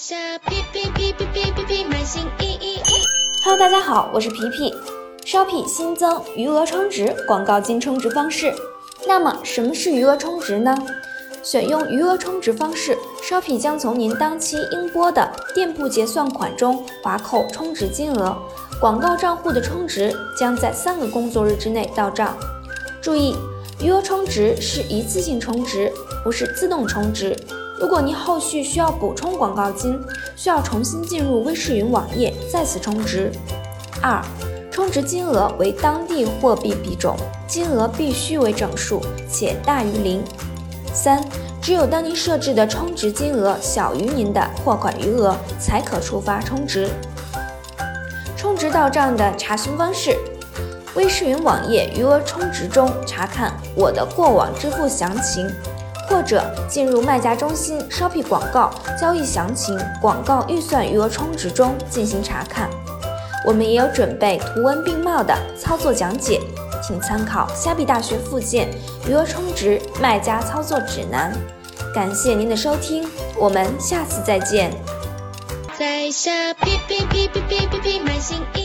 下皮皮皮皮皮皮皮买新衣衣。Hello，大家好，我是皮皮。Shopee 新增余额充值广告金充值方式。那么，什么是余额充值呢？选用余额充值方式，Shopee 将从您当期应拨的店铺结算款中划扣充值金额，广告账户的充值将在三个工作日之内到账。注意，余额充值是一次性充值，不是自动充值。如果您后续需要补充广告金，需要重新进入微视云网页再次充值。二、充值金额为当地货币币种，金额必须为整数且大于零。三、只有当您设置的充值金额小于您的货款余额，才可触发充值。充值到账的查询方式：微视云网页余额充值中查看我的过往支付详情。或者进入卖家中心 Shopee 广告交易详情广告预算余额充值中进行查看。我们也有准备图文并茂的操作讲解，请参考虾币大学附件余额充值卖家操作指南。感谢您的收听，我们下次再见。在下皮皮皮皮皮皮皮买新。